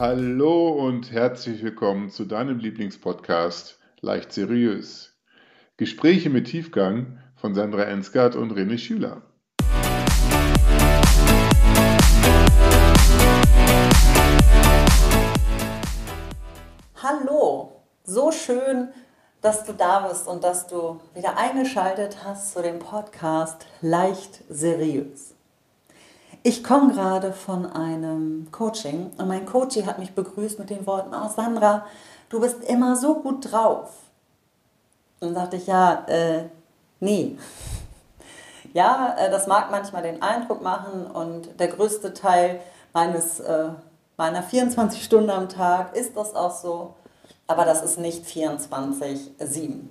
Hallo und herzlich willkommen zu deinem Lieblingspodcast Leicht Seriös. Gespräche mit Tiefgang von Sandra Ensgard und René Schüler. Hallo, so schön, dass du da bist und dass du wieder eingeschaltet hast zu dem Podcast Leicht Seriös. Ich komme gerade von einem Coaching und mein Coach hat mich begrüßt mit den Worten, oh Sandra, du bist immer so gut drauf. Und dann sagte ich, ja, äh, nee. Ja, äh, das mag manchmal den Eindruck machen und der größte Teil meines, äh, meiner 24 Stunden am Tag ist das auch so, aber das ist nicht 24-7.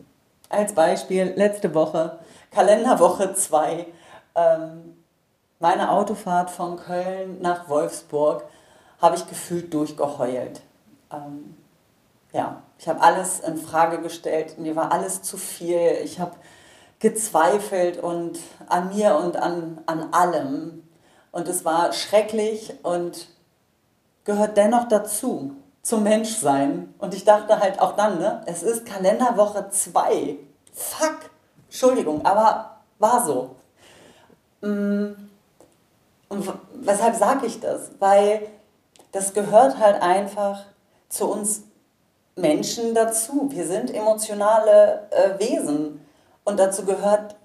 Als Beispiel, letzte Woche, Kalenderwoche 2, ähm, meine Autofahrt von Köln nach Wolfsburg habe ich gefühlt durchgeheult. Ähm, ja, ich habe alles in Frage gestellt, mir war alles zu viel. Ich habe gezweifelt und an mir und an, an allem. Und es war schrecklich und gehört dennoch dazu, zum Menschsein. Und ich dachte halt auch dann, ne, es ist Kalenderwoche 2. Fuck, Entschuldigung, aber war so. Mm und weshalb sage ich das? Weil das gehört halt einfach zu uns Menschen dazu. Wir sind emotionale äh, Wesen und dazu gehört,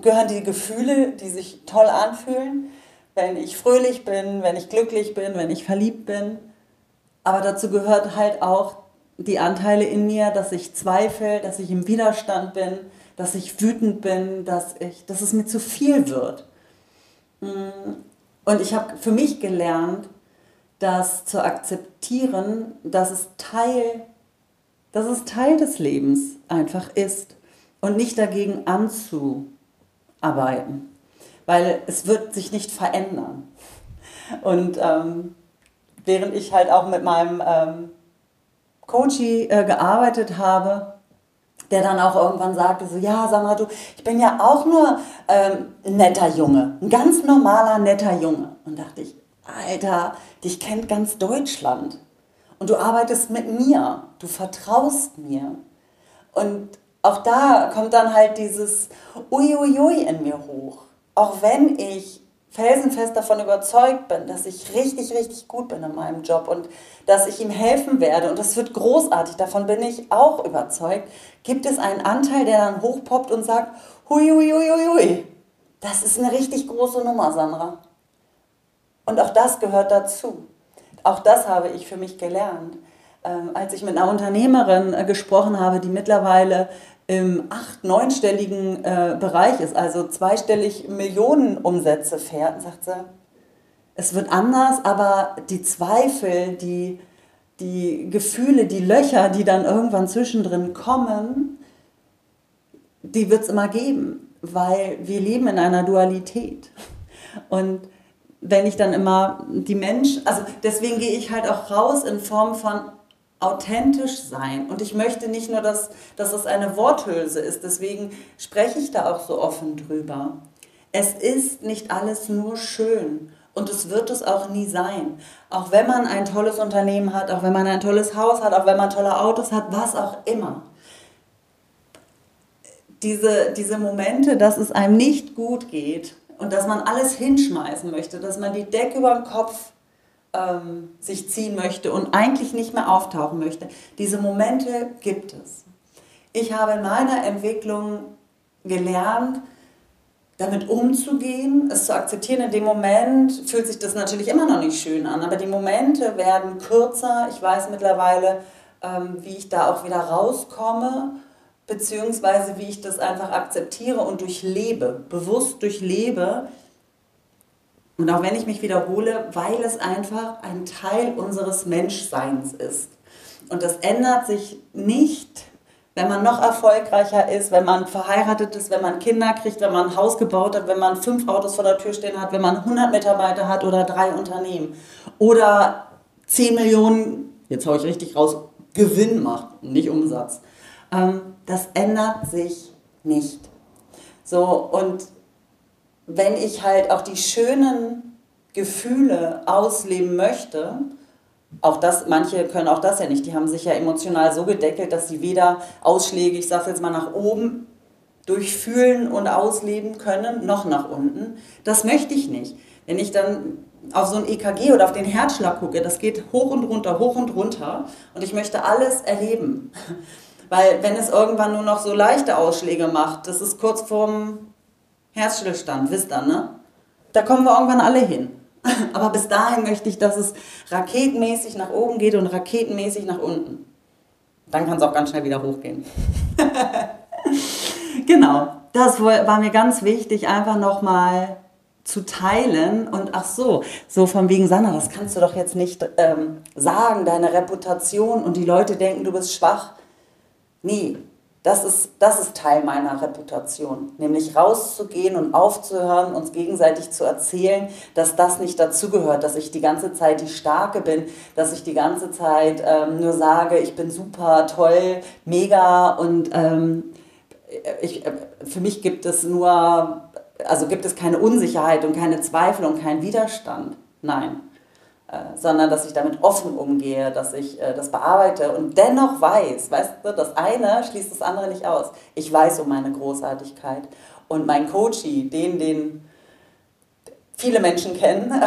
gehören die Gefühle, die sich toll anfühlen, wenn ich fröhlich bin, wenn ich glücklich bin, wenn ich verliebt bin. Aber dazu gehört halt auch die Anteile in mir, dass ich zweifle, dass ich im Widerstand bin, dass ich wütend bin, dass, ich, dass es mir zu viel wird. Mm, und ich habe für mich gelernt, das zu akzeptieren, dass es Teil, dass es Teil des Lebens einfach ist und nicht dagegen anzuarbeiten, weil es wird sich nicht verändern. Und ähm, während ich halt auch mit meinem ähm, Coachie äh, gearbeitet habe, der dann auch irgendwann sagte, so, ja, sag mal, du, ich bin ja auch nur ähm, ein netter Junge, ein ganz normaler, netter Junge. Und dachte ich, Alter, dich kennt ganz Deutschland. Und du arbeitest mit mir, du vertraust mir. Und auch da kommt dann halt dieses Uiuiui in mir hoch. Auch wenn ich felsenfest davon überzeugt bin, dass ich richtig, richtig gut bin in meinem Job und dass ich ihm helfen werde und das wird großartig, davon bin ich auch überzeugt, gibt es einen Anteil, der dann hochpoppt und sagt, hui, hui, hui, hui, hui. Das ist eine richtig große Nummer, Sandra. Und auch das gehört dazu. Auch das habe ich für mich gelernt. Ähm, als ich mit einer Unternehmerin äh, gesprochen habe, die mittlerweile im acht-, neunstelligen äh, Bereich ist, also zweistellig Millionen Umsätze fährt, sagt sie, es wird anders, aber die Zweifel, die, die Gefühle, die Löcher, die dann irgendwann zwischendrin kommen, die wird es immer geben, weil wir leben in einer Dualität. Und wenn ich dann immer die Menschen, also deswegen gehe ich halt auch raus in Form von authentisch sein. Und ich möchte nicht nur, dass, dass es eine Worthülse ist, deswegen spreche ich da auch so offen drüber. Es ist nicht alles nur schön und es wird es auch nie sein. Auch wenn man ein tolles Unternehmen hat, auch wenn man ein tolles Haus hat, auch wenn man tolle Autos hat, was auch immer. Diese, diese Momente, dass es einem nicht gut geht und dass man alles hinschmeißen möchte, dass man die Decke über den Kopf ähm, sich ziehen möchte und eigentlich nicht mehr auftauchen möchte. Diese Momente gibt es. Ich habe in meiner Entwicklung gelernt, damit umzugehen, es zu akzeptieren. In dem Moment fühlt sich das natürlich immer noch nicht schön an, aber die Momente werden kürzer. Ich weiß mittlerweile, ähm, wie ich da auch wieder rauskomme, beziehungsweise wie ich das einfach akzeptiere und durchlebe, bewusst durchlebe, und auch wenn ich mich wiederhole, weil es einfach ein Teil unseres Menschseins ist. Und das ändert sich nicht, wenn man noch erfolgreicher ist, wenn man verheiratet ist, wenn man Kinder kriegt, wenn man ein Haus gebaut hat, wenn man fünf Autos vor der Tür stehen hat, wenn man 100 Mitarbeiter hat oder drei Unternehmen oder 10 Millionen, jetzt haue ich richtig raus, Gewinn macht, nicht Umsatz. Ähm, das ändert sich nicht. So, und wenn ich halt auch die schönen Gefühle ausleben möchte, auch das, manche können auch das ja nicht. Die haben sich ja emotional so gedeckelt, dass sie weder Ausschläge, ich sage jetzt mal nach oben, durchfühlen und ausleben können, noch nach unten. Das möchte ich nicht. Wenn ich dann auf so ein EKG oder auf den Herzschlag gucke, das geht hoch und runter, hoch und runter und ich möchte alles erleben. Weil wenn es irgendwann nur noch so leichte Ausschläge macht, das ist kurz vorm Herzstillstand, wisst ihr, ne? Da kommen wir irgendwann alle hin. Aber bis dahin möchte ich, dass es raketenmäßig nach oben geht und raketenmäßig nach unten. Dann kann es auch ganz schnell wieder hochgehen. genau, das war mir ganz wichtig, einfach nochmal zu teilen und ach so, so von wegen Sanna, das kannst du doch jetzt nicht ähm, sagen, deine Reputation und die Leute denken, du bist schwach. Nee, das ist, das ist Teil meiner Reputation, nämlich rauszugehen und aufzuhören, uns gegenseitig zu erzählen, dass das nicht dazugehört, dass ich die ganze Zeit die Starke bin, dass ich die ganze Zeit ähm, nur sage, ich bin super, toll, mega und ähm, ich, äh, für mich gibt es nur, also gibt es keine Unsicherheit und keine Zweifel und keinen Widerstand. Nein. Äh, sondern dass ich damit offen umgehe, dass ich äh, das bearbeite und dennoch weiß, weißt du, das eine schließt das andere nicht aus. Ich weiß um meine Großartigkeit. Und mein Coachie, den, den viele Menschen kennen,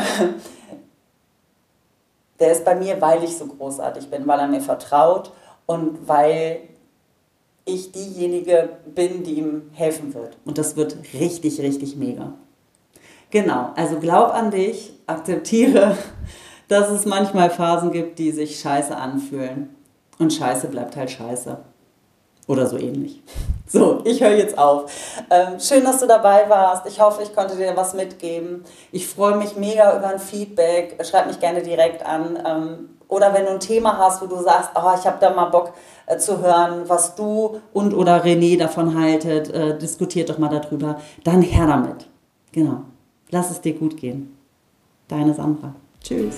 der ist bei mir, weil ich so großartig bin, weil er mir vertraut und weil ich diejenige bin, die ihm helfen wird. Und das wird richtig, richtig mega. Genau, also glaub an dich, akzeptiere dass es manchmal Phasen gibt, die sich scheiße anfühlen. Und scheiße bleibt halt scheiße. Oder so ähnlich. So, ich höre jetzt auf. Ähm, schön, dass du dabei warst. Ich hoffe, ich konnte dir was mitgeben. Ich freue mich mega über ein Feedback. Schreib mich gerne direkt an. Ähm, oder wenn du ein Thema hast, wo du sagst, oh, ich habe da mal Bock äh, zu hören, was du und oder René davon haltet, äh, diskutiert doch mal darüber. Dann her damit. Genau. Lass es dir gut gehen. Deine Sandra. Tschüss.